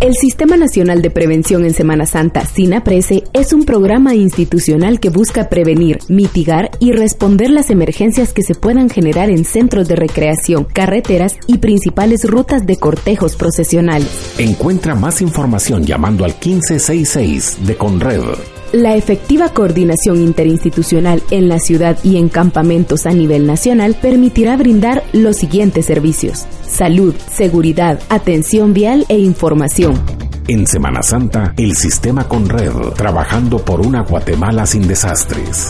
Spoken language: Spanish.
El Sistema Nacional de Prevención en Semana Santa, SINAPRESE, es un programa institucional que busca prevenir, mitigar y responder las emergencias que se puedan generar en centros de recreación, carreteras y principales rutas de cortejos procesionales. Encuentra más información llamando al 1566 de Conred. La efectiva coordinación interinstitucional en la ciudad y en campamentos a nivel nacional permitirá brindar los siguientes servicios. Salud, seguridad, atención vial e información. En Semana Santa, el sistema Conred, trabajando por una Guatemala sin desastres.